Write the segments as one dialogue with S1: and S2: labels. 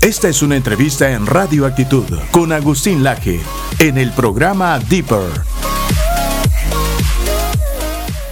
S1: Esta es una entrevista en Radio Actitud con Agustín Laje en el programa Deeper.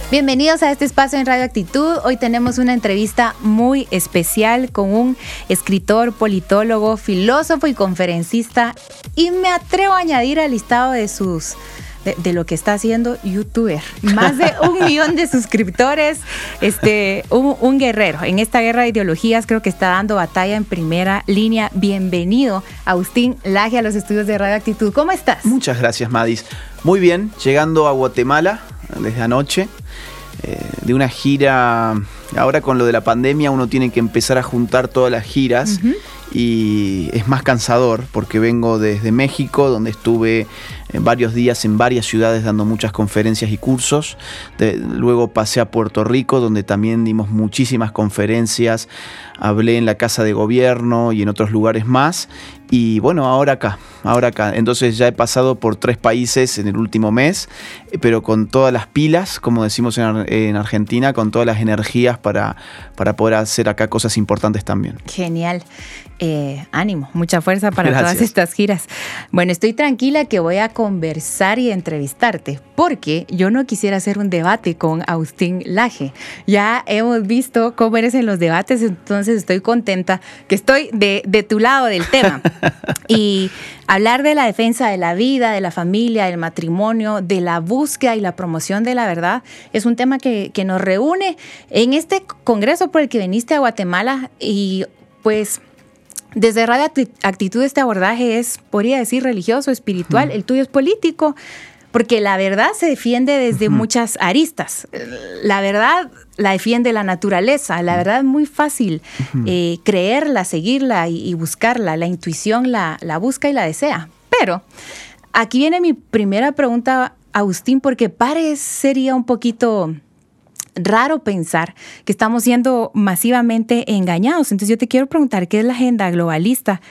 S2: Bienvenidos a este espacio en Radio Actitud. Hoy tenemos una entrevista muy especial con un escritor, politólogo, filósofo y conferencista. Y me atrevo a añadir al listado de sus de, lo que está haciendo youtuber. Más de un millón de suscriptores, este, un, guerrero. En esta guerra de ideologías creo que está dando batalla en primera línea. Bienvenido, Agustín Laje, a los estudios de Radio Actitud. ¿Cómo estás?
S3: Muchas gracias, Madis. Muy bien, llegando a Guatemala desde anoche. Eh, de una gira, ahora con lo de la pandemia uno tiene que empezar a juntar todas las giras y es más cansador porque vengo desde México, donde estuve eh, varios días en varias ciudades dando muchas conferencias y cursos. luego pasé a Puerto Rico, donde también dimos muchísimas conferencias. Hablé en la Casa de Gobierno y en otros lugares más. Y bueno, ahora acá, ahora acá. Entonces ya he pasado por tres países en el último mes, pero con todas las pilas, como decimos en, Argentina, con todas las energías para, para poder hacer acá cosas importantes también.
S2: Genial. Eh, ánimo, mucha fuerza para todas estas giras. Bueno, estoy tranquila que voy a conversar y entrevistarte, porque yo no quisiera hacer un debate con Agustín Laje. Ya hemos visto cómo eres en los debates, entonces estoy contenta que estoy de, de tu lado del tema. y hablar de la defensa de la vida, de la familia, del matrimonio, de la búsqueda y la promoción de la verdad, es un tema que, que nos reúne en este congreso por el que viniste a Guatemala y pues desde Radio Actitud este abordaje es, podría decir, religioso, espiritual, el tuyo es político, porque la verdad se defiende desde muchas aristas. La verdad la defiende la naturaleza, la verdad es muy fácil eh, creerla, seguirla y, buscarla, la intuición la, la busca y la desea. Pero aquí viene mi primera pregunta, Agustín, porque parecería un poquito raro pensar que estamos siendo masivamente engañados. Entonces yo te quiero preguntar, ¿qué es la agenda globalista?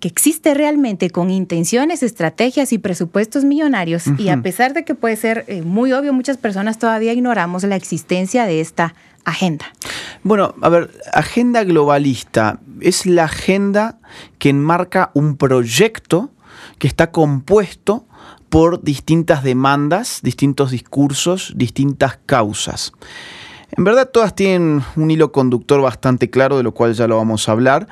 S2: que existe realmente con intenciones, estrategias y presupuestos millonarios y a pesar de que puede ser eh, muy obvio, muchas personas todavía ignoramos la existencia de esta agenda.
S3: Bueno, a ver, agenda globalista es la agenda que enmarca un proyecto que está compuesto por distintas demandas, distintos discursos, distintas causas. En verdad todas tienen un hilo conductor bastante claro, de lo cual ya lo vamos a hablar,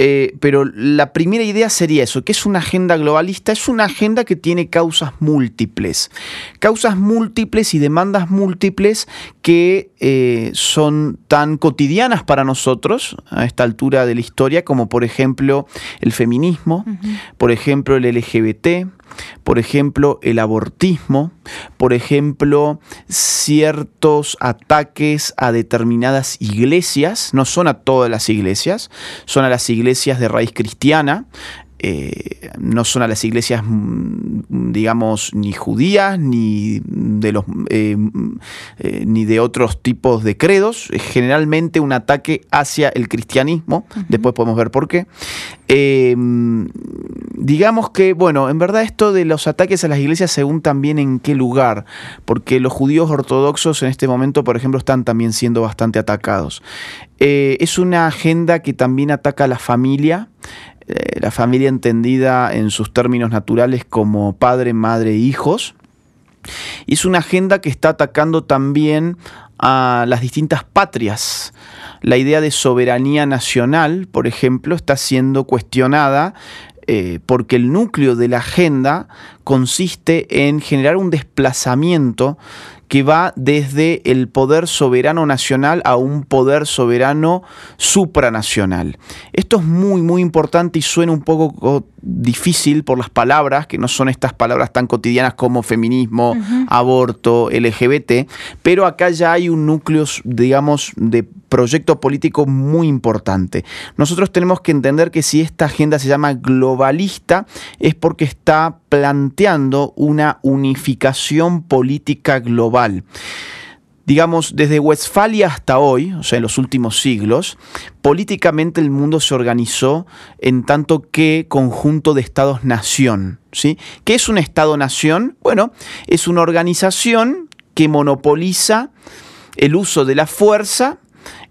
S3: eh, pero la primera idea sería eso, que es una agenda globalista, es una agenda que tiene causas múltiples, causas múltiples y demandas múltiples que eh, son tan cotidianas para nosotros a esta altura de la historia, como por ejemplo el feminismo, por ejemplo el LGBT, por ejemplo, el abortismo, por ejemplo, ciertos ataques a determinadas iglesias, no son a todas las iglesias, son a las iglesias de raíz cristiana, eh, no son a las iglesias, mm, digamos, ni judías, ni de, los, eh, eh, ni de otros tipos de credos, es generalmente un ataque hacia el cristianismo, después podemos ver por qué. digamos que, bueno, en verdad esto de los ataques a las iglesias según también en qué lugar, porque los judíos ortodoxos en este momento, por ejemplo, están también siendo bastante atacados. es una agenda que también ataca a la familia, eh, la familia entendida en sus términos naturales como padre, madre e hijos. Es una agenda que está atacando también a las distintas patrias. La idea de soberanía nacional, por ejemplo, está siendo cuestionada eh, porque el núcleo de la agenda consiste en generar un desplazamiento que va desde el poder soberano nacional a un poder soberano supranacional. Esto es muy, muy importante y suena un poco difícil por las palabras, que no son estas palabras tan cotidianas como feminismo, aborto, LGBT, pero acá ya hay un núcleo, digamos, de proyecto político muy importante. Nosotros tenemos que entender que si esta agenda se llama globalista es porque está planteando una unificación política global digamos, desde Westfalia hasta hoy, o sea, en los últimos siglos, políticamente el mundo se organizó en tanto que conjunto de estados-nación. ¿sí? ¿Qué es un estado-nación? Bueno, es una organización que monopoliza el uso de la fuerza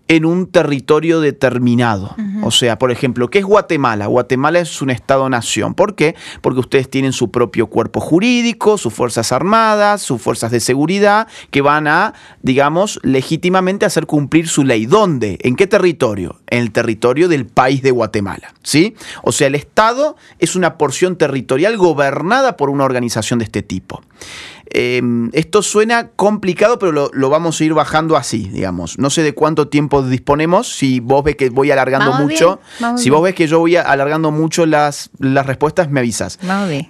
S3: en un territorio determinado. O sea, por ejemplo, ¿qué es Guatemala? Guatemala es un Estado-nación. ¿Por qué? Porque ustedes tienen su propio cuerpo jurídico, sus fuerzas armadas, sus fuerzas de seguridad, que van a, digamos, legítimamente hacer cumplir su ley. ¿Dónde? ¿En qué territorio? En el territorio del país de Guatemala. ¿Sí? O sea, el Estado es una porción territorial gobernada por una organización de este tipo. Em, esto suena complicado, pero lo, vamos a ir bajando así, digamos. No sé de cuánto tiempo disponemos. Si vos ves que voy alargando mucho, si vos ves que yo voy alargando mucho las, las respuestas, me avisas.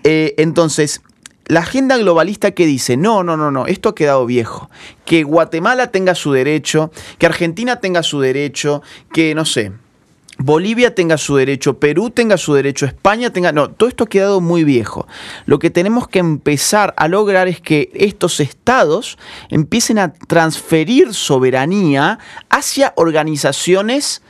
S3: Eh, entonces, la agenda globalista que dice, no, no, no, no, esto ha quedado viejo. Que Guatemala tenga su derecho, que Argentina tenga su derecho, que no sé, Bolivia tenga su derecho, Perú tenga su derecho, España tenga... No, todo esto ha quedado muy viejo. Lo que tenemos que empezar a lograr es que estos estados empiecen a transferir soberanía hacia organizaciones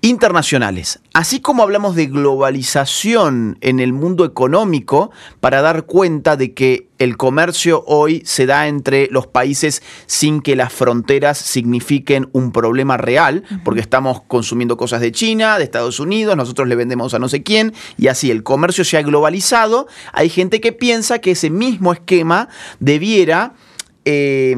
S3: internacionales. Así como hablamos de globalización en el mundo económico para dar cuenta de que el comercio hoy se da entre los países sin que las fronteras signifiquen un problema real, porque estamos consumiendo cosas de China, de Estados Unidos, nosotros le vendemos a no sé quién, y así el comercio se ha globalizado. Hay gente que piensa que ese mismo esquema debiera... Eh,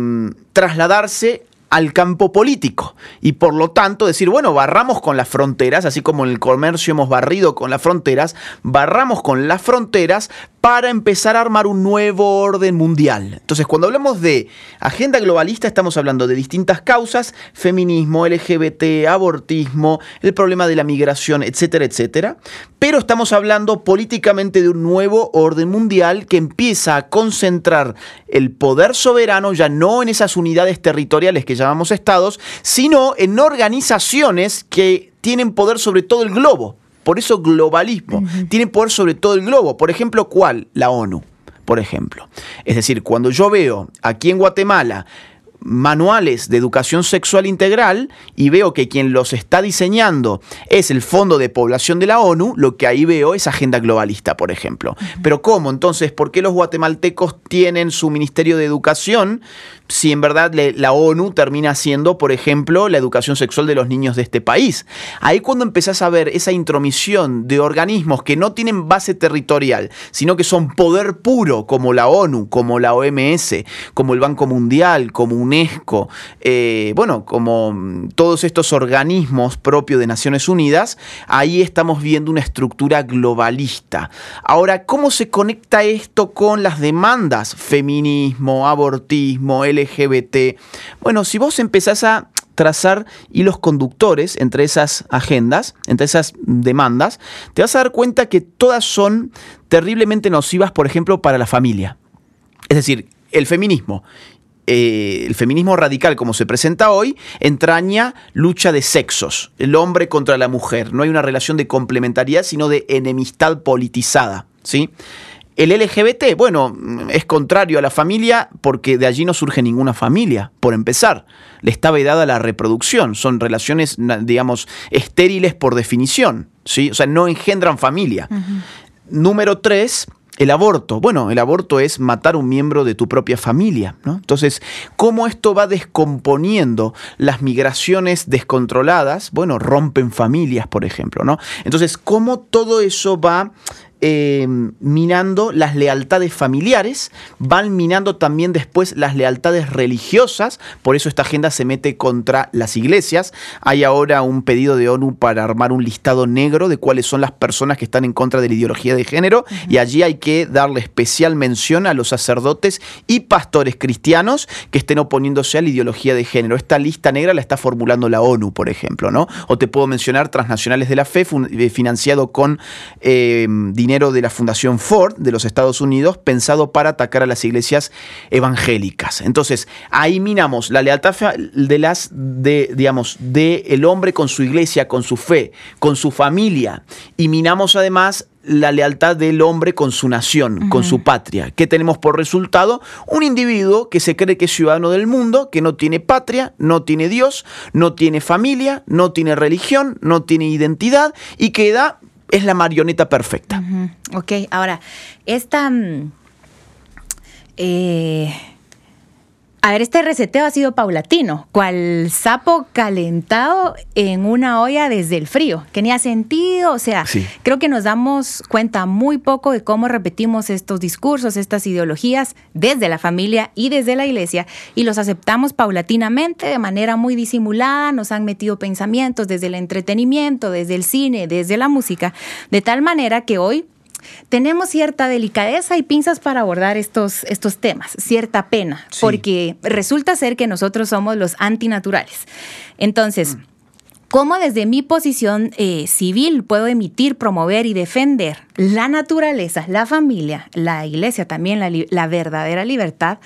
S3: trasladarse al campo político y por lo tanto decir, bueno, barramos con las fronteras, así como en el comercio hemos barrido con las fronteras, barramos con las fronteras para empezar a armar un nuevo orden mundial. Entonces, cuando hablamos de agenda globalista, estamos hablando de distintas causas, feminismo, LGBT, abortismo, el problema de la migración, etcétera, etcétera. Pero estamos hablando políticamente de un nuevo orden mundial que empieza a concentrar el poder soberano ya no en esas unidades territoriales que llamamos estados, sino en organizaciones que tienen poder sobre todo el globo. Por eso globalismo. Tiene poder sobre todo el globo. Por ejemplo, ¿cuál? La ONU, por ejemplo. Es decir, cuando yo veo aquí en Guatemala manuales de educación sexual integral y veo que quien los está diseñando es el Fondo de Población de la ONU, lo que ahí veo es agenda globalista, por ejemplo. Pero ¿cómo entonces? ¿Por qué los guatemaltecos tienen su Ministerio de Educación si en verdad la ONU termina siendo, por ejemplo, la educación sexual de los niños de este país. Ahí cuando empezás a ver esa intromisión de organismos que no tienen base territorial, sino que son poder puro, como la ONU, como la OMS, como el Banco Mundial, como UNESCO, eh, bueno, como mm, todos estos organismos propios de Naciones Unidas, ahí estamos viendo una estructura globalista. Ahora, ¿cómo se conecta esto con las demandas? Feminismo, abortismo, LGBT, LGBT. Bueno, si vos empezás a trazar hilos conductores entre esas agendas, entre esas demandas, te vas a dar cuenta que todas son terriblemente nocivas, por ejemplo, para la familia. Es decir, el feminismo. Eh, el feminismo radical, como se presenta hoy, entraña lucha de sexos, el hombre contra la mujer. No hay una relación de complementariedad, sino de enemistad politizada. ¿sí? El LGBT, bueno, es contrario a la familia porque de allí no surge ninguna familia, por empezar. Le está vedada la reproducción, son relaciones, digamos, estériles por definición, ¿sí? O sea, no engendran familia. Número tres, el aborto. Bueno, el aborto es matar un miembro de tu propia familia, ¿no? Entonces, ¿cómo esto va descomponiendo las migraciones descontroladas? Bueno, rompen familias, por ejemplo, ¿no? Entonces, ¿cómo todo eso va eh, minando las lealtades familiares, van minando también después las lealtades religiosas, por eso esta agenda se mete contra las iglesias. Hay ahora un pedido de ONU para armar un listado negro de cuáles son las personas que están en contra de la ideología de género y allí hay que darle especial mención a los sacerdotes y pastores cristianos que estén oponiéndose a la ideología de género. Esta lista negra la está formulando la ONU, por ejemplo, ¿no? O te puedo mencionar Transnacionales de la Fe, eh, financiado con eh, dinero de la Fundación Ford de los Estados Unidos pensado para atacar a las iglesias evangélicas. Entonces, ahí minamos la lealtad de las de digamos de el hombre con su iglesia, con su fe, con su familia y minamos además la lealtad del hombre con su nación, con su patria. ¿Qué tenemos por resultado? Un individuo que se cree que es ciudadano del mundo, que no tiene patria, no tiene Dios, no tiene familia, no tiene religión, no tiene identidad y queda es la marioneta perfecta.
S2: Ok, ahora, esta... Mm, eh, A ver, este reseteo ha sido paulatino, cual sapo calentado en una olla desde el frío, que ni ha sentido, o sea, creo que nos damos cuenta muy poco de cómo repetimos estos discursos, estas ideologías desde la familia y desde la iglesia y los aceptamos paulatinamente de manera muy disimulada, nos han metido pensamientos desde el entretenimiento, desde el cine, desde la música, de tal manera que hoy tenemos cierta delicadeza y pinzas para abordar estos, estos temas, cierta pena, porque resulta ser que nosotros somos los antinaturales. Entonces, mm. ¿cómo desde mi posición eh, civil puedo emitir, promover y defender la naturaleza, la familia, la iglesia, también la, verdadera libertad?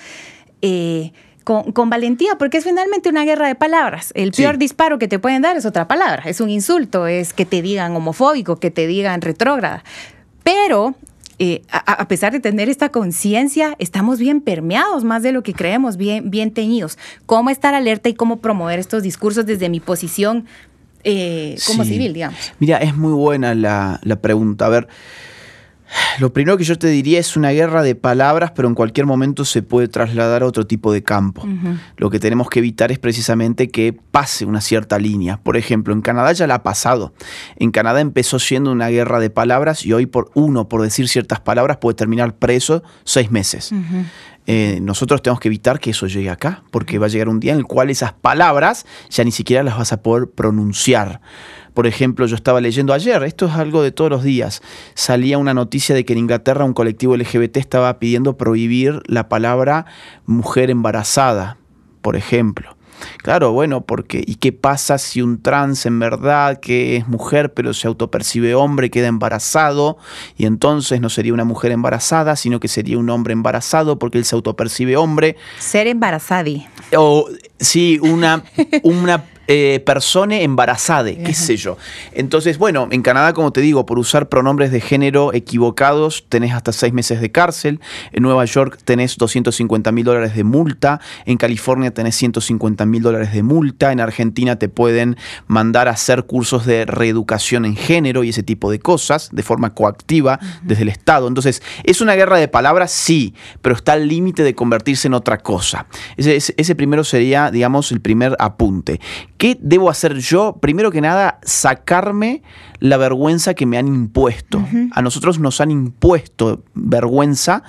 S2: Eh, con, valentía, porque es finalmente una guerra de palabras. El peor disparo que te pueden dar es otra palabra, es un insulto, es que te digan homofóbico, que te digan retrógrada. Pero eh, a, pesar de tener esta conciencia, estamos bien permeados más de lo que creemos, bien, bien teñidos. ¿Cómo estar alerta y cómo promover estos discursos desde mi posición eh, como civil, digamos?
S3: Mira, es muy buena la, la pregunta. A ver, lo primero que yo te diría es una guerra de palabras, pero en cualquier momento se puede trasladar a otro tipo de campo. Lo que tenemos que evitar es precisamente que pase una cierta línea. Por ejemplo, en Canadá ya la ha pasado. En Canadá empezó siendo una guerra de palabras y hoy por uno, por decir ciertas palabras, puede terminar preso seis meses. Eh, nosotros tenemos que evitar que eso llegue acá, porque va a llegar un día en el cual esas palabras ya ni siquiera las vas a poder pronunciar. Por ejemplo, yo estaba leyendo ayer, esto es algo de todos los días, salía una noticia de que en Inglaterra un colectivo LGBT estaba pidiendo prohibir la palabra mujer embarazada, por ejemplo. Claro, bueno, porque ¿y qué pasa si un trans en verdad que es mujer pero se autopercibe hombre queda embarazado y entonces no sería una mujer embarazada, sino que sería un hombre embarazado porque él se autopercibe hombre?
S2: Ser embarazadi.
S3: O sí, una una eh, persona embarazada, qué sé yo. Entonces, bueno, en Canadá, como te digo, por usar pronombres de género equivocados, tenés hasta seis meses de cárcel. En Nueva York tenés 250 mil dólares de multa. En California tenés 150 mil dólares de multa. En Argentina te pueden mandar a hacer cursos de reeducación en género y ese tipo de cosas de forma coactiva desde el Estado. Entonces, ¿es una guerra de palabras? Sí, pero está al límite de convertirse en otra cosa. ese primero sería, digamos, el primer apunte. ¿Qué debo hacer yo? Primero que nada, sacarme la vergüenza que me han impuesto. A nosotros nos han impuesto vergüenza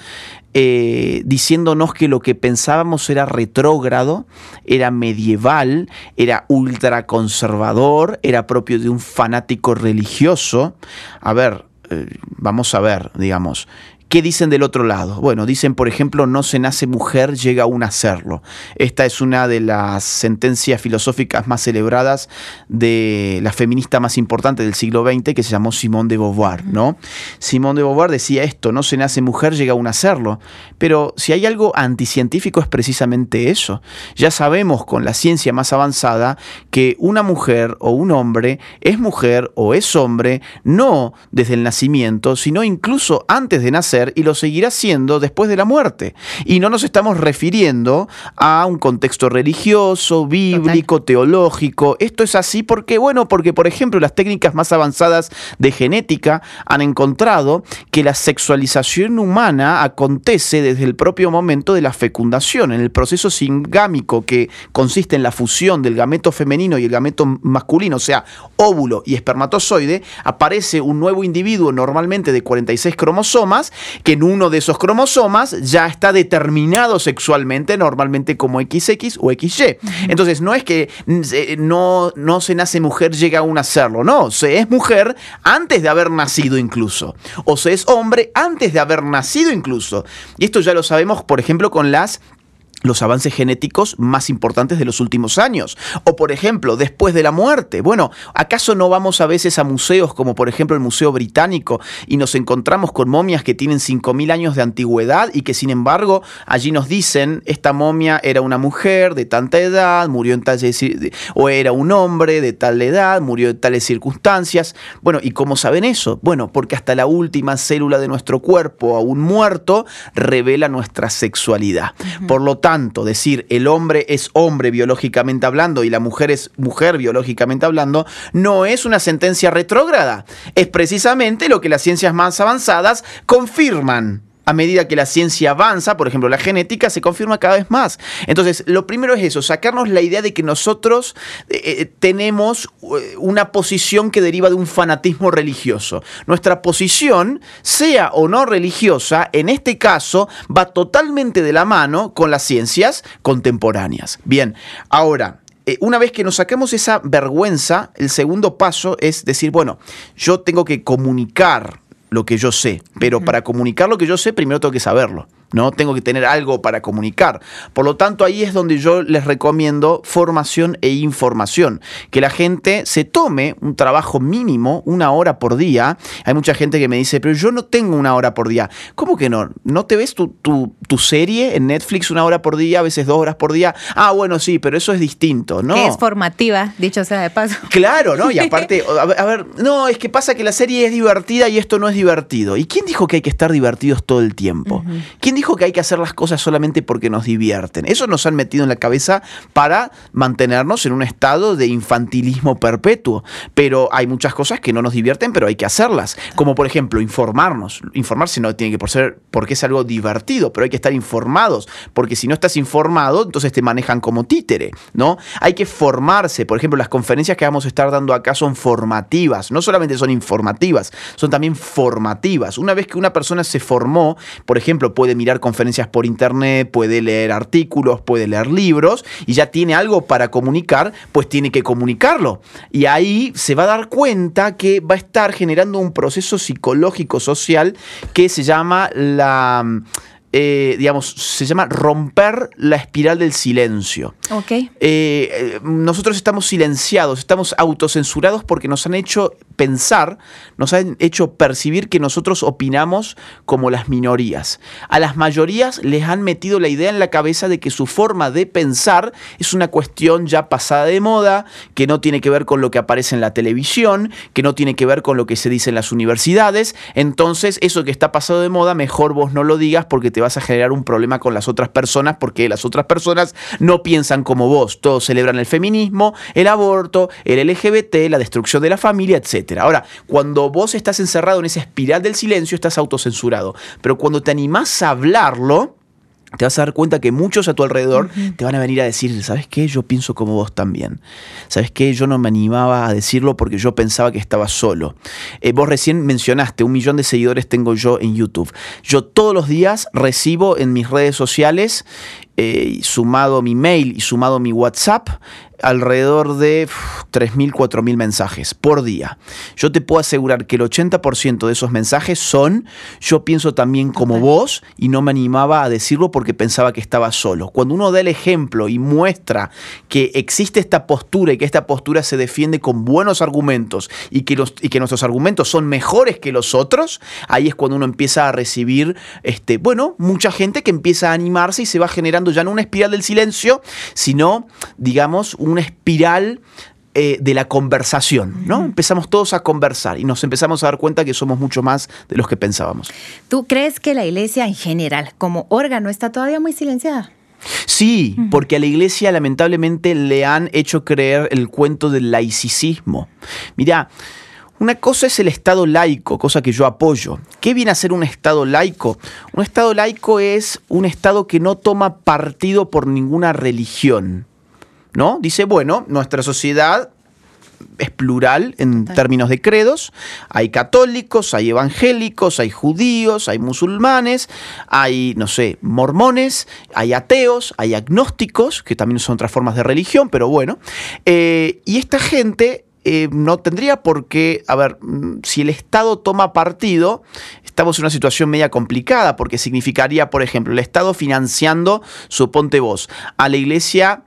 S3: eh, diciéndonos que lo que pensábamos era retrógrado, era medieval, era ultraconservador, era propio de un fanático religioso. A ver, eh, vamos a ver, digamos, ¿Qué dicen del otro lado? Bueno, dicen, por ejemplo, no se nace mujer, llega aún a serlo. Esta es una de las sentencias filosóficas más celebradas de la feminista más importante del siglo XX, que se llamó Simone de Beauvoir, ¿no? Simone de Beauvoir decía esto, no se nace mujer, llega aún a serlo. Pero si hay algo anticientífico es precisamente eso. Ya sabemos con la ciencia más avanzada que una mujer o un hombre es mujer o es hombre, no desde el nacimiento, sino incluso antes de nacer y lo seguirá siendo después de la muerte. Y no nos estamos refiriendo a un contexto religioso, bíblico, teológico. Esto es así porque, bueno, porque por ejemplo las técnicas más avanzadas de genética han encontrado que la sexualización humana acontece desde el propio momento de la fecundación, en el proceso singámico que consiste en la fusión del gameto femenino y el gameto masculino, o sea, óvulo y espermatozoide, aparece un nuevo individuo normalmente de 46 cromosomas que en uno de esos cromosomas ya está determinado sexualmente, normalmente como XX o XY. Entonces, no es que no, no se nace mujer, llega a a serlo, no, se es mujer antes de haber nacido incluso, o se es hombre antes de haber nacido incluso. Y esto ya lo sabemos, por ejemplo, con las los avances genéticos más importantes de los últimos años. O por ejemplo, después de la muerte. Bueno, ¿acaso no vamos a veces a museos como por ejemplo el Museo Británico y nos encontramos con momias que tienen 5.000 años de antigüedad y que sin embargo allí nos dicen, esta momia era una mujer de tanta edad, murió en tal o era un hombre de tal edad, murió en tales circunstancias. Bueno, ¿y cómo saben eso? Bueno, porque hasta la última célula de nuestro cuerpo, aún muerto, revela nuestra sexualidad. Por lo tanto, tanto, decir el hombre es hombre biológicamente hablando y la mujer es mujer biológicamente hablando, no es una sentencia retrógrada. Es precisamente lo que las ciencias más avanzadas confirman. A medida que la ciencia avanza, por ejemplo la genética, se confirma cada vez más. Entonces, lo primero es eso, sacarnos la idea de que nosotros eh, eh, tenemos eh, una posición que deriva de un fanatismo religioso. Nuestra posición, sea o no religiosa, en este caso va totalmente de la mano con las ciencias contemporáneas. Bien, ahora, una vez que nos saquemos esa vergüenza, el segundo paso es decir, bueno, yo tengo que comunicar lo que yo sé, pero para comunicar lo que yo sé, primero tengo que saberlo. ¿No? Tengo que tener algo para comunicar. Por lo tanto, ahí es donde yo les recomiendo formación e información. Que la gente se tome un trabajo mínimo, una hora por día. Hay mucha gente que me dice, pero yo no tengo una hora por día. ¿Cómo que no? ¿No te ves tu, serie en Netflix una hora por día, a veces dos horas por día? Ah, bueno, sí, pero eso es distinto, ¿no?
S2: es formativa, dicho sea de paso.
S3: Claro, ¿no? Y aparte, a ver, no, es que pasa que la serie es divertida y esto no es divertido. ¿Y quién dijo que hay que estar divertidos todo el tiempo? ¿Quién dijo que hay que hacer las cosas solamente porque nos divierten. Eso nos han metido en la cabeza para mantenernos en un estado de infantilismo perpetuo. Pero hay muchas cosas que no nos divierten, pero hay que hacerlas. Como por ejemplo, informarnos. Informarse no tiene que por ser porque es algo divertido, pero hay que estar informados. Porque si no estás informado, entonces te manejan como títere, ¿no? Hay que formarse. Por ejemplo, las conferencias que vamos a estar dando acá son formativas. No solamente son informativas, son también formativas. Una vez que una persona se formó, por ejemplo, puede mirar conferencias por internet, puede leer artículos, puede leer libros y ya tiene algo para comunicar, pues tiene que comunicarlo. Y ahí se va a dar cuenta que va a estar generando un proceso psicológico social que se llama la eh, digamos, se llama romper la espiral del silencio.
S2: Ok.
S3: Eh, eh, nosotros estamos silenciados, estamos autocensurados porque nos han hecho pensar, nos han hecho percibir que nosotros opinamos como las minorías. A las mayorías les han metido la idea en la cabeza de que su forma de pensar es una cuestión ya pasada de moda, que no tiene que ver con lo que aparece en la televisión, que no tiene que ver con lo que se dice en las universidades. Entonces, eso que está pasado de moda, mejor vos no lo digas porque te vas a generar un problema con las otras personas porque las otras personas no piensan como vos. Todos celebran el feminismo, el aborto, el LGBT, la destrucción de la familia, etc. Ahora, cuando vos estás encerrado en esa espiral del silencio, estás autocensurado. Pero cuando te animás a hablarlo, te vas a dar cuenta que muchos a tu alrededor te van a venir a decir, ¿sabes qué? Yo pienso como vos también. ¿Sabes qué? Yo no me animaba a decirlo porque yo pensaba que estaba solo. Eh, vos recién mencionaste, un millón de seguidores tengo yo en YouTube. Yo todos los días recibo en mis redes sociales eh, sumado mi mail y sumado mi WhatsApp, alrededor de 3.000, 4.000 mensajes por día. Yo te puedo asegurar que el 80% de esos mensajes son yo pienso también como vos y no me animaba a decirlo porque pensaba que estaba solo. Cuando uno da el ejemplo y muestra que existe esta postura y que esta postura se defiende con buenos argumentos y que, los, y que nuestros argumentos son mejores que los otros, ahí es cuando uno empieza a recibir, este, bueno, mucha gente que empieza a animarse y se va generando ya no una espiral del silencio, sino, digamos, una espiral eh, de la conversación, ¿no? Empezamos todos a conversar y nos empezamos a dar cuenta que somos mucho más de los que pensábamos.
S2: ¿Tú crees que la iglesia en general, como órgano, está todavía muy silenciada?
S3: Sí, porque a la iglesia lamentablemente le han hecho creer el cuento del laicismo. Mira, una cosa es el Estado laico, cosa que yo apoyo. ¿Qué viene a ser un Estado laico? Un Estado laico es un Estado que no toma partido por ninguna religión. ¿No? Dice, bueno, nuestra sociedad es plural en términos de credos. Hay católicos, hay evangélicos, hay judíos, hay musulmanes, hay, no sé, mormones, hay ateos, hay agnósticos, que también son otras formas de religión, pero bueno. Eh, y esta gente eh, no tendría por qué, a ver, mm, si el Estado toma partido, estamos en una situación media complicada, porque significaría, por ejemplo, el Estado financiando, suponte vos, a la iglesia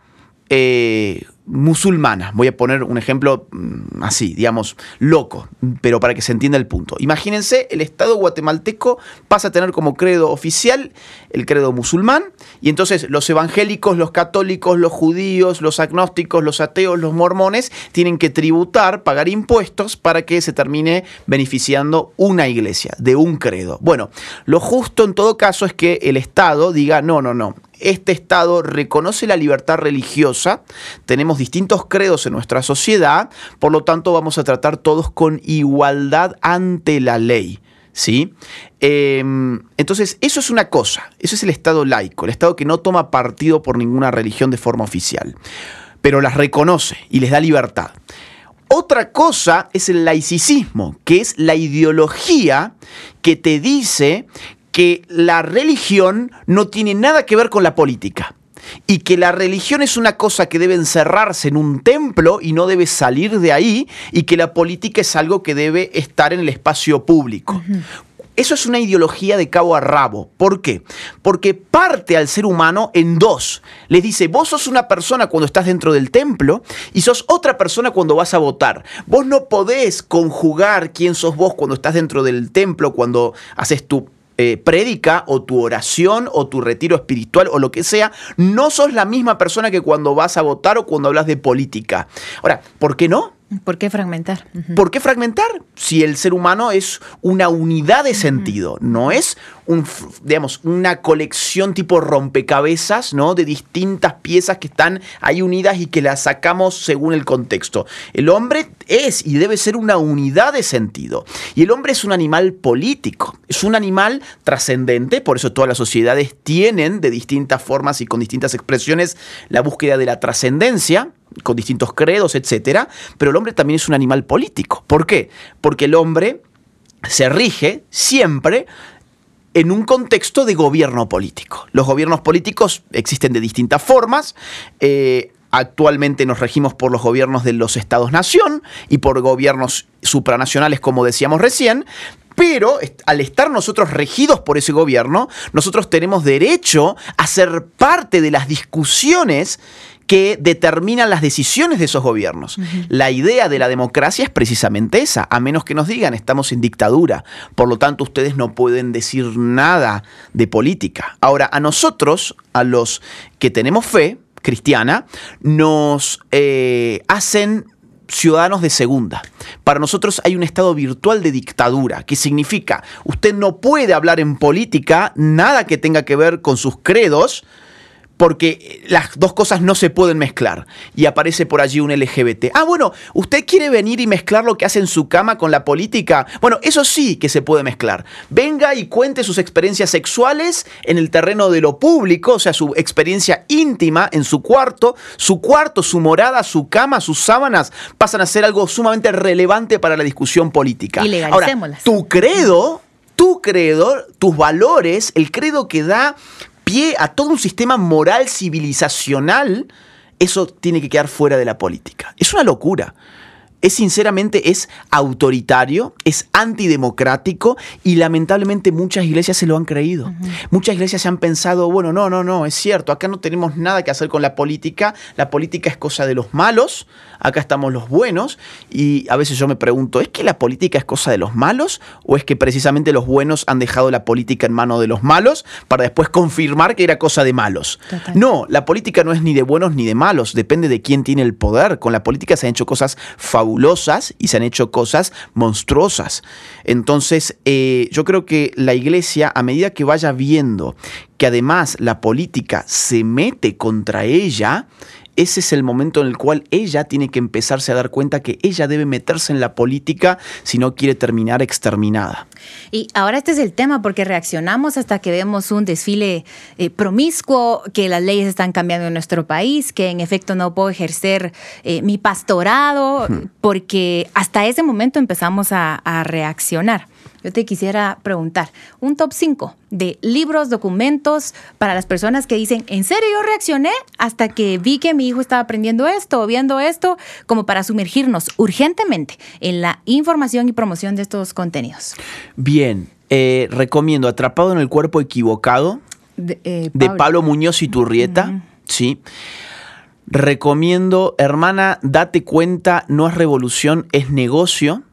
S3: eh, musulmana. Voy a poner un ejemplo mm, así, digamos, loco, pero para que se entienda el punto. Imagínense, el Estado guatemalteco pasa a tener como credo oficial el credo musulmán, y entonces los evangélicos, los católicos, los judíos, los agnósticos, los ateos, los mormones, tienen que tributar, pagar impuestos para que se termine beneficiando una iglesia, de un credo. Bueno, lo justo en todo caso es que el Estado diga, no, no, no, este Estado reconoce la libertad religiosa, tenemos distintos credos en nuestra sociedad, por lo tanto vamos a tratar todos con igualdad ante la ley. ¿sí? Em, entonces, eso es una cosa, eso es el Estado laico, el Estado que no toma partido por ninguna religión de forma oficial, pero las reconoce y les da libertad. Otra cosa es el laicismo, que es la ideología que te dice que la religión no tiene nada que ver con la política y que la religión es una cosa que debe encerrarse en un templo y no debe salir de ahí y que la política es algo que debe estar en el espacio público. Eso es una ideología de cabo a rabo. ¿Por qué? Porque parte al ser humano en dos. Les dice, vos sos una persona cuando estás dentro del templo y sos otra persona cuando vas a votar. Vos no podés conjugar quién sos vos cuando estás dentro del templo, cuando haces tu eh, prédica o tu oración o tu retiro espiritual o lo que sea, no sos la misma persona que cuando vas a votar o cuando hablas de política. Ahora, ¿por qué no?
S2: ¿Por qué fragmentar?
S3: ¿Por qué fragmentar? Si el ser humano es una unidad de sentido, no es un, digamos, una colección tipo rompecabezas, ¿no? De distintas piezas que están ahí unidas y que las sacamos según el contexto. El hombre es y debe ser una unidad de sentido. Y el hombre es un animal político, es un animal trascendente, por eso todas las sociedades tienen de distintas formas y con distintas expresiones la búsqueda de la trascendencia con distintos credos, etcétera, pero el hombre también es un animal político. ¿Por qué? Porque el hombre se rige siempre en un contexto de gobierno político. Los gobiernos políticos existen de distintas formas. Eh, actualmente nos regimos por los gobiernos de los estados-nación y por gobiernos supranacionales, como decíamos recién, pero al estar nosotros regidos por ese gobierno, nosotros tenemos derecho a ser parte de las discusiones que determinan las decisiones de esos gobiernos. La idea de la democracia es precisamente esa, a menos que nos digan estamos en dictadura, por lo tanto ustedes no pueden decir nada de política. Ahora, a nosotros, a los que tenemos fe cristiana, nos eh, hacen ciudadanos de segunda. Para nosotros hay un estado virtual de dictadura, que significa usted no puede hablar en política nada que tenga que ver con sus credos, porque las dos cosas no se pueden mezclar. Y aparece por allí un LGBT. Ah, bueno, ¿usted quiere venir y mezclar lo que hace en su cama con la política? Bueno, eso sí que se puede mezclar. Venga y cuente sus experiencias sexuales en el terreno de lo público, o sea, su experiencia íntima en su cuarto. Su cuarto, su morada, su cama, sus sábanas pasan a ser algo sumamente relevante para la discusión política.
S2: Y
S3: Ahora, tu credo tu credo, tus valores, el credo que da pie a todo un sistema moral civilizacional, eso tiene que quedar fuera de la política. Es una locura es sinceramente es autoritario, es antidemocrático y lamentablemente muchas iglesias se lo han creído. Muchas iglesias se han pensado, bueno, no, no, no, es cierto, acá no tenemos nada que hacer con la política, la política es cosa de los malos, acá estamos los buenos y a veces yo me pregunto, ¿es que la política es cosa de los malos o es que precisamente los buenos han dejado la política en manos de los malos para después confirmar que era cosa de malos? No, la política no es ni de buenos ni de malos, depende de quién tiene el poder. Con la política se han hecho cosas fabulosas y se han hecho cosas monstruosas. Entonces, eh, yo creo que la iglesia, a medida que vaya viendo que además la política se mete contra ella, ese es el momento en el cual ella tiene que empezarse a dar cuenta que ella debe meterse en la política si no quiere terminar exterminada.
S2: Y ahora este es el tema porque reaccionamos hasta que vemos un desfile eh, promiscuo, que las leyes están cambiando en nuestro país, que en efecto no puedo ejercer eh, mi pastorado, porque hasta ese momento empezamos a reaccionar. Yo te quisiera preguntar, un top 5 de libros, documentos para las personas que dicen, en serio yo reaccioné hasta que vi que mi hijo estaba aprendiendo esto o viendo esto, como para sumergirnos urgentemente en la información y promoción de estos contenidos.
S3: Bien, eh, recomiendo Atrapado en el cuerpo equivocado de, eh, Pablo. Muñoz y Turrieta, sí. Recomiendo, hermana, date cuenta, no es revolución, es negocio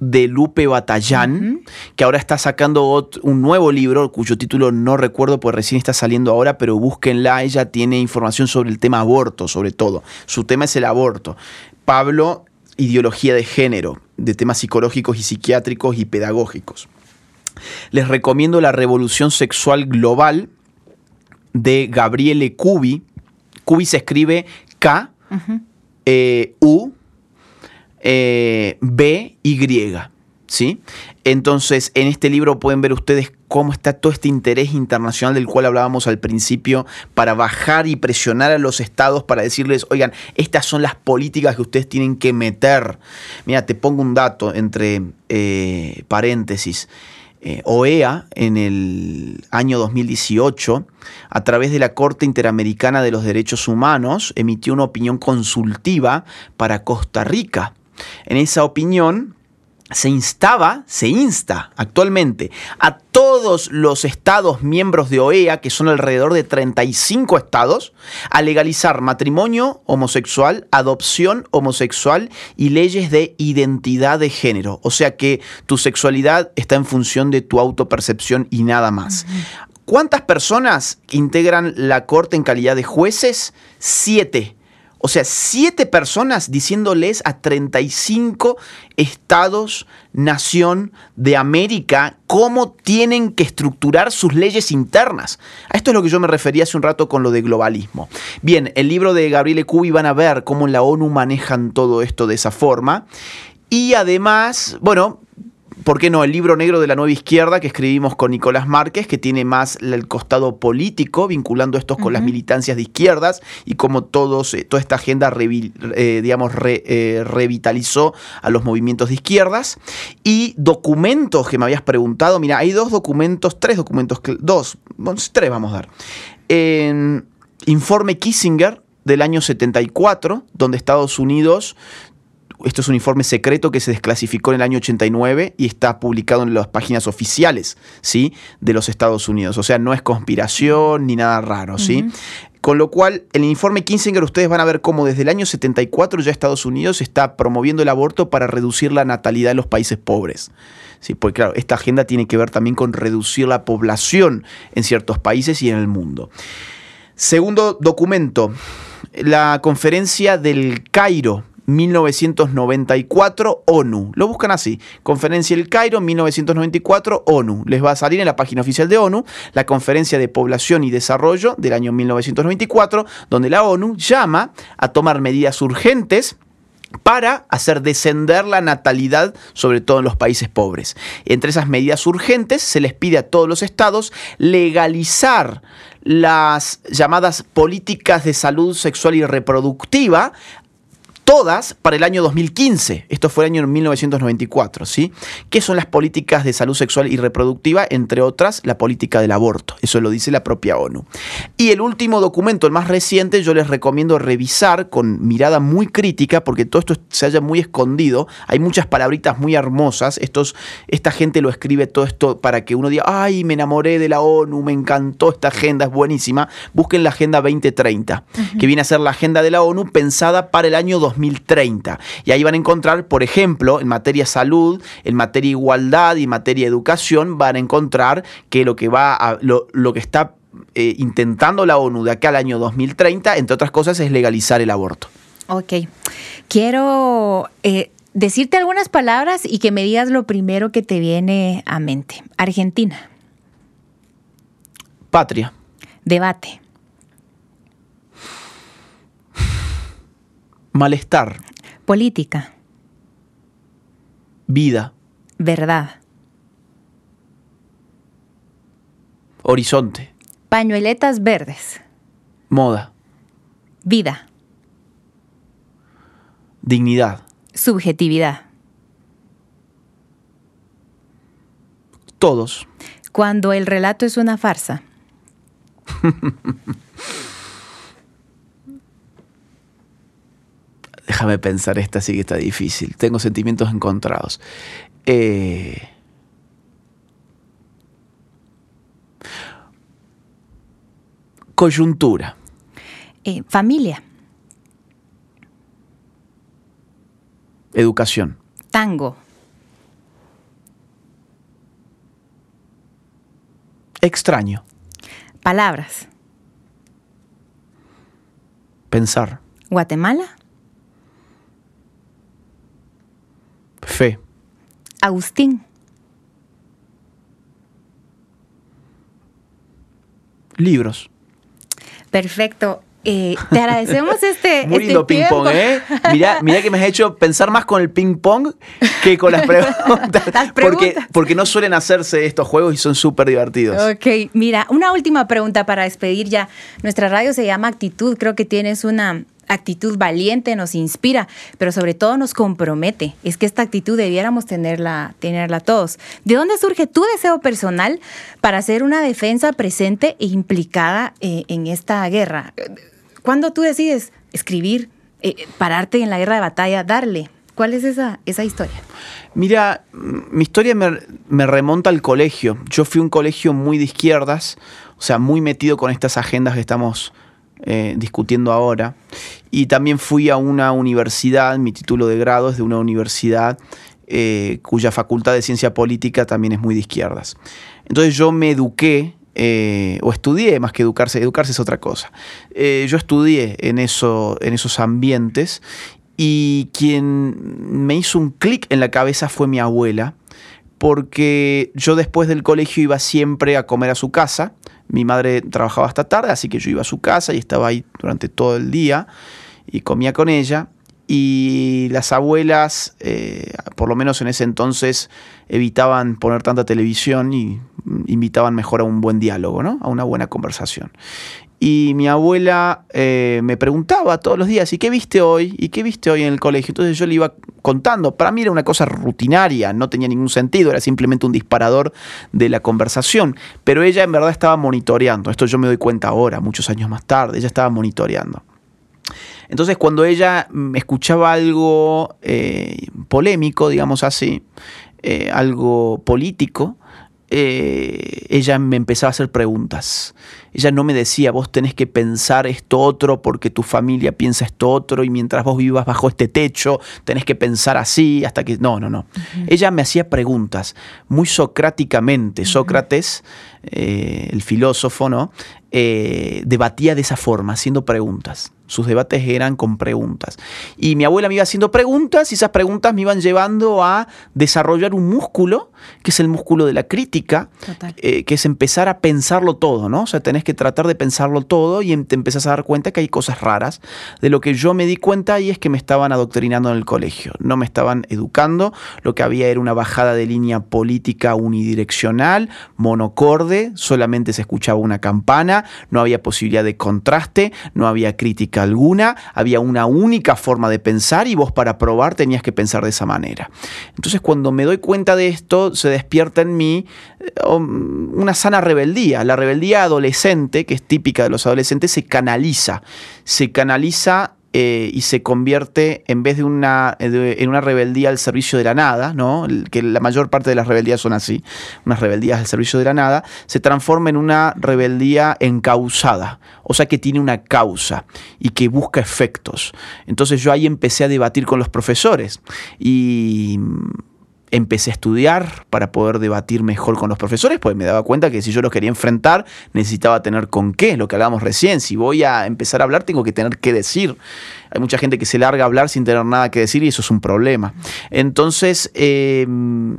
S3: de Lupe Batallán, que ahora está sacando un nuevo libro, cuyo título no recuerdo, pues recién está saliendo ahora, pero búsquenla, ella tiene información sobre el tema aborto, sobre todo. Su tema es el aborto. Pablo, ideología de género, de temas psicológicos y psiquiátricos y pedagógicos. Les recomiendo La Revolución Sexual Global de Gabriele Cubi. Cubi se escribe K, eh, U, eh, B, Y. ¿sí? Entonces, en este libro pueden ver ustedes cómo está todo este interés internacional del cual hablábamos al principio para bajar y presionar a los estados para decirles, oigan, estas son las políticas que ustedes tienen que meter. Mira, te pongo un dato entre eh, paréntesis. Eh, OEA en el año 2018, a través de la Corte Interamericana de los Derechos Humanos, emitió una opinión consultiva para Costa Rica. En esa opinión, se instaba, se insta actualmente a todos los estados miembros de OEA, que son alrededor de 35 estados, a legalizar matrimonio homosexual, adopción homosexual y leyes de identidad de género. O sea que tu sexualidad está en función de tu autopercepción y nada más. ¿Cuántas personas integran la Corte en calidad de jueces? Siete. O sea, siete personas diciéndoles a 35 estados, nación de América, cómo tienen que estructurar sus leyes internas. A esto es lo que yo me refería hace un rato con lo de globalismo. Bien, el libro de Gabriele Cubi van a ver cómo en la ONU manejan todo esto de esa forma. Y además, bueno, ¿por qué no? El libro negro de la nueva izquierda que escribimos con Nicolás Márquez, que tiene más el costado político, vinculando estos con las militancias de izquierdas y cómo todos, eh, toda esta agenda eh, digamos, eh, revitalizó a los movimientos de izquierdas. Y documentos que me habías preguntado, mira, hay dos documentos, tres documentos, dos, tres vamos a dar. En informe Kissinger del año 74, donde Estados Unidos esto es un informe secreto que se desclasificó en el año 89 y está publicado en las páginas oficiales ¿sí? de los Estados Unidos. O sea, no es conspiración ni nada raro. ¿sí? Con lo cual, en el informe Kinsinger ustedes van a ver cómo desde el año 74 ya Estados Unidos está promoviendo el aborto para reducir la natalidad en los países pobres. Sí, porque claro, esta agenda tiene que ver también con reducir la población en ciertos países y en el mundo. Segundo documento, la conferencia del Cairo 1994 ONU. Lo buscan así, Conferencia del Cairo 1994 ONU. Les va a salir en la página oficial de ONU la Conferencia de Población y Desarrollo del año 1994, donde la ONU llama a tomar medidas urgentes para hacer descender la natalidad, sobre todo en los países pobres. Entre esas medidas urgentes se les pide a todos los estados legalizar las llamadas políticas de salud sexual y reproductiva todas para el año 2015. Esto fue el año 1994, ¿sí? ¿Qué son las políticas de salud sexual y reproductiva? Entre otras, la política del aborto. Eso lo dice la propia ONU. Y el último documento, el más reciente, yo les recomiendo revisar con mirada muy crítica, porque todo esto se haya muy escondido. Hay muchas palabritas muy hermosas. Estos, esta gente lo escribe todo esto para que uno diga, ay, me enamoré de la ONU, me encantó esta agenda, es buenísima. Busquen la Agenda 2030, que viene a ser la agenda de la ONU pensada para el año 2030 2030. Y ahí van a encontrar, por ejemplo, en materia salud, en materia igualdad y en materia educación, van a encontrar que lo que va a, lo, que está eh, intentando la ONU de acá al año 2030, entre otras cosas, es legalizar el aborto.
S2: Ok. Quiero eh, decirte algunas palabras y que me digas lo primero que te viene a mente. Argentina.
S3: Patria.
S2: Debate.
S3: Malestar.
S2: Política.
S3: Vida.
S2: Verdad.
S3: Horizonte.
S2: Pañueletas verdes.
S3: Moda.
S2: Vida.
S3: Dignidad.
S2: Subjetividad.
S3: Todos.
S2: Cuando el relato es una farsa.
S3: Déjame pensar, esta sí que está difícil. Tengo sentimientos encontrados. Eh, coyuntura.
S2: Eh, familia.
S3: Educación.
S2: Tango.
S3: Extraño.
S2: Palabras.
S3: Pensar.
S2: Guatemala.
S3: Fe.
S2: Agustín.
S3: Libros.
S2: Perfecto. eh, te agradecemos este.
S3: Muy
S2: este
S3: lindo ping-pong, ¿eh? Mira, mira que me has hecho pensar más con el ping-pong que con las preguntas. Porque, porque no suelen hacerse estos juegos y son súper divertidos.
S2: Ok, mira, una última pregunta para despedir ya. Nuestra radio se llama Actitud. Creo que tienes una actitud valiente, nos inspira, pero sobre todo nos compromete. Es que esta actitud debiéramos tenerla, tenerla todos. ¿De dónde surge tu deseo personal para hacer una defensa presente e implicada eh, en esta guerra? ¿Cuándo tú decides escribir, eh, pararte en la guerra de batalla, darle? ¿Cuál es esa, esa historia?
S3: Mira, mi historia me, remonta al colegio. Yo fui un colegio muy de izquierdas, o sea, muy metido con estas agendas que estamos eh, discutiendo ahora. Y también fui a una universidad, mi título de grado es de una universidad eh, cuya facultad de ciencia política también es muy de izquierdas. Entonces yo me eduqué, eh, o estudié más que educarse, educarse es otra cosa. yo estudié en, eso, en esos ambientes y quien me hizo un clic en la cabeza fue mi abuela, porque yo después del colegio iba siempre a comer a su casa, mi madre trabajaba hasta tarde, así que yo iba a su casa y estaba ahí durante todo el día y comía con ella. Y las abuelas, eh, por lo menos en ese entonces, evitaban poner tanta televisión y invitaban mejor a un buen diálogo, ¿no? a una buena conversación. Y mi abuela eh, me preguntaba todos los días, ¿y qué viste hoy? ¿Y qué viste hoy en el colegio? Entonces yo le iba contando. Para mí era una cosa rutinaria, no tenía ningún sentido, era simplemente un disparador de la conversación. Pero ella en verdad estaba monitoreando. Esto yo me doy cuenta ahora, muchos años más tarde. Ella estaba monitoreando. Entonces cuando ella escuchaba algo eh, polémico, digamos así, eh, algo político, eh, ella me empezaba a hacer preguntas. Ella no me decía, vos tenés que pensar esto otro porque tu familia piensa esto otro y mientras vos vivas bajo este techo tenés que pensar así hasta que... No, no, no. Ella me hacía preguntas muy socráticamente. Sócrates, eh, el filósofo, ¿no? Eh, debatía de esa forma, haciendo preguntas. Sus debates eran con preguntas. Y mi abuela me iba haciendo preguntas y esas preguntas me iban llevando a desarrollar un músculo, que es el músculo de la crítica, eh, que es empezar a pensarlo todo, ¿no? O sea, tenés que tratar de pensarlo todo y em, te empezás a dar cuenta que hay cosas raras. De lo que yo me di cuenta ahí es que me estaban adoctrinando en el colegio, no me estaban educando, lo que había era una bajada de línea política unidireccional, monocorde, solamente se escuchaba una campana, no había posibilidad de contraste, no había crítica alguna, había una única forma de pensar y vos para probar tenías que pensar de esa manera. Entonces cuando me doy cuenta de esto, se despierta en mí eh, um, una sana rebeldía. La rebeldía adolescente, que es típica de los adolescentes, se canaliza. Se canaliza eh, y se convierte, en vez de una, en una rebeldía al servicio de la nada, ¿no? que la mayor parte de las rebeldías son así, unas rebeldías al servicio de la nada, se transforma en una rebeldía encausada, o sea que tiene una causa y que busca efectos. Entonces yo ahí empecé a debatir con los profesores y empecé a estudiar para poder debatir mejor con los profesores, pues me daba cuenta que si yo los quería enfrentar necesitaba tener con qué, lo que hablábamos recién. Si voy a empezar a hablar tengo que tener qué decir. Hay mucha gente que se larga a hablar sin tener nada que decir y eso es un problema. Entonces, em,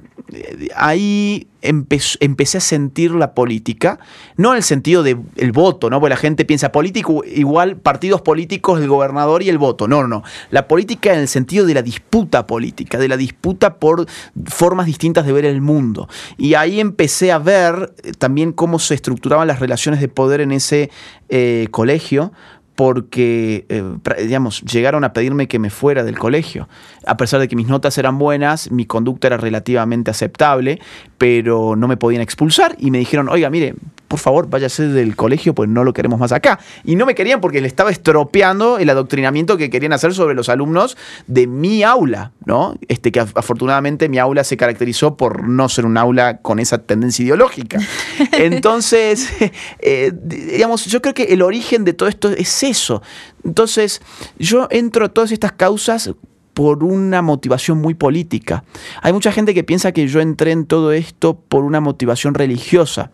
S3: ahí empecé a sentir la política, no en el sentido del voto, ¿no? Porque la gente piensa político igual partidos políticos, el gobernador y el voto. No, no, no. La política en el sentido de la disputa política, de la disputa por formas distintas de ver el mundo. Y ahí empecé a ver eh, también cómo se estructuraban las relaciones de poder en ese eh, colegio, porque, eh, digamos, llegaron a pedirme que me fuera del colegio. A pesar de que mis notas eran buenas, mi conducta era relativamente aceptable, pero no me podían expulsar y me dijeron, oiga, mire, por favor, váyase del colegio, pues no lo queremos más acá. Y no me querían porque le estaba estropeando el adoctrinamiento que querían hacer sobre los alumnos de mi aula, ¿no? Este que afortunadamente mi aula se caracterizó por no ser un aula con esa tendencia ideológica. Entonces, eh, digamos, yo creo que el origen de todo esto es eso. Entonces, yo entro a todas estas causas por una motivación muy política. Hay mucha gente que piensa que yo entré en todo esto por una motivación religiosa.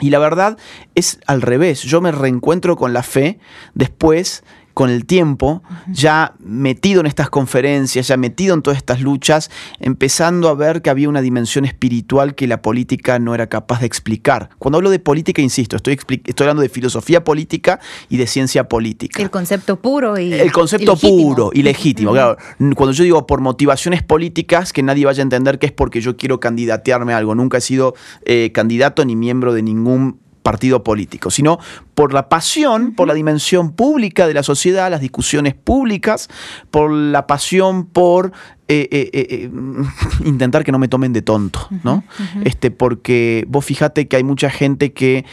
S3: Y la verdad es al revés, yo me reencuentro con la fe después con el tiempo, ya metido en estas conferencias, ya metido en todas estas luchas, empezando a ver que había una dimensión espiritual que la política no era capaz de explicar. Cuando hablo de política, insisto, estoy, estoy hablando de filosofía política y de ciencia política.
S2: El concepto puro y
S3: El concepto puro y legítimo. Claro, cuando yo digo por motivaciones políticas, que nadie vaya a entender que es porque yo quiero candidatearme a algo. Nunca he sido eh, candidato ni miembro de ningún partido político, sino por la pasión, por la dimensión pública de la sociedad, las discusiones públicas, por la pasión por eh, eh, eh, intentar que no me tomen de tonto, ¿no? Este, porque vos fíjate que hay mucha gente que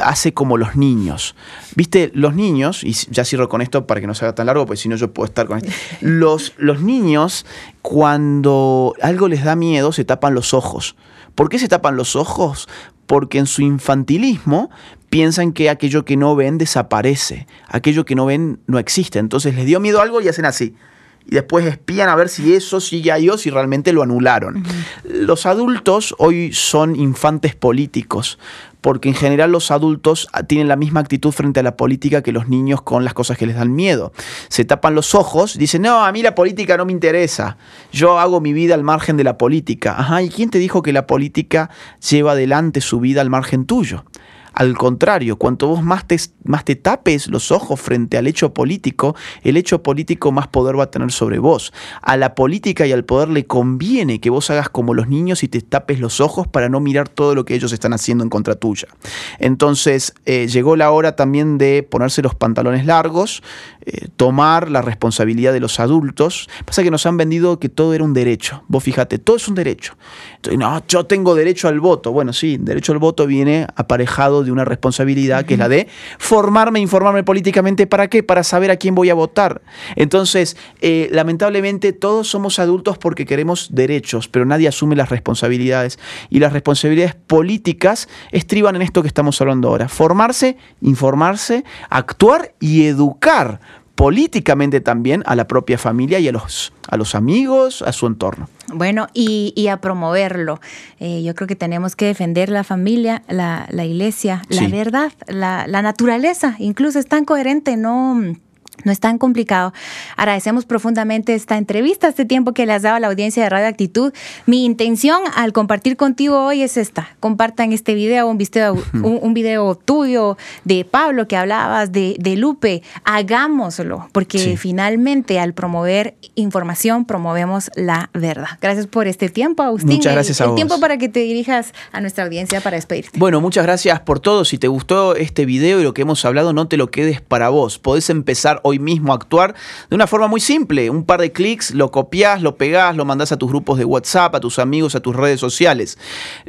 S3: hace como los niños. Viste, los niños, y ya cierro con esto para que no se haga tan largo, porque si no yo puedo estar con esto. Los, los niños, cuando algo les da miedo, se tapan los ojos. ¿Por qué se tapan los ojos? Porque en su infantilismo piensan que aquello que no ven desaparece, aquello que no ven no existe. Entonces les dio miedo algo y hacen así. Y después espían a ver si eso sigue ahí o si realmente lo anularon. Los adultos hoy son infantes políticos porque en general los adultos ah, tienen la misma actitud frente a la política que los niños con las cosas que les dan miedo. Se tapan los ojos, dicen, no, a mí la política no me interesa, yo hago mi vida al margen de la política. Ajá, ¿y quién te dijo que la política lleva adelante su vida al margen tuyo? Al contrario, cuanto vos más te, más te tapes los ojos frente al hecho político, el hecho político más poder va a tener sobre vos. A la política y al poder le conviene que vos hagas como los niños y te tapes los ojos para no mirar todo lo que ellos están haciendo en contra tuya. Entonces eh, llegó la hora también de ponerse los pantalones largos, eh, tomar la responsabilidad de los adultos. Pasa que nos han vendido que todo era un derecho. Vos fíjate, todo es un derecho. Entonces, no, yo tengo derecho al voto. Bueno, sí, derecho al voto viene aparejado de una responsabilidad que es la de formarme, informarme políticamente. ¿Para qué? Para saber a quién voy a votar. Entonces, eh, lamentablemente todos somos adultos porque queremos derechos, pero nadie asume las responsabilidades. Y las responsabilidades políticas estriban en esto que estamos hablando ahora. Formarse, informarse, actuar y educar políticamente también a la propia familia y a los, a los amigos, a su entorno.
S2: Bueno, y, a promoverlo. Eh, yo creo que tenemos que defender la familia, la, iglesia, la verdad, la, la naturaleza. Incluso es tan coherente, no no es tan complicado. Agradecemos profundamente esta entrevista, este tiempo que le has dado a la audiencia de Radio Actitud. Mi intención al compartir contigo hoy es esta. Compartan este video, un video, un, video tuyo de Pablo que hablabas de, Lupe. Hagámoslo, porque finalmente al promover información promovemos la verdad. Gracias por este tiempo, Agustín.
S3: Muchas gracias
S2: a
S3: vos.
S2: El tiempo para que te dirijas a nuestra audiencia para despedirte.
S3: Bueno, muchas gracias por todo. Si te gustó este video y lo que hemos hablado, no te lo quedes para vos. Podés empezar hoy mismo actuar de una forma muy simple. Un par de clics, lo copias, lo pegás, lo mandás a tus grupos de WhatsApp, a tus amigos, a tus redes sociales.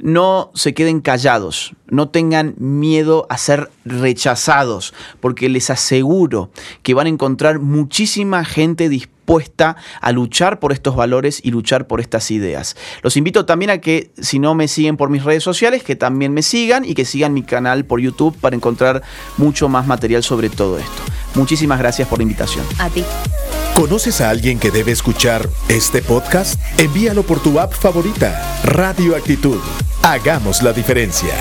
S3: No se queden callados, no tengan miedo a ser rechazados, porque les aseguro que van a encontrar muchísima gente dispuesta a luchar por estos valores y luchar por estas ideas. Los invito también a que si no me siguen por mis redes sociales, que también me sigan y que sigan mi canal por YouTube para encontrar mucho más material sobre todo esto. Muchísimas gracias por la invitación.
S2: A ti.
S1: ¿Conoces a alguien que debe escuchar este podcast? Envíalo por tu app favorita, Radio Actitud. Hagamos la diferencia.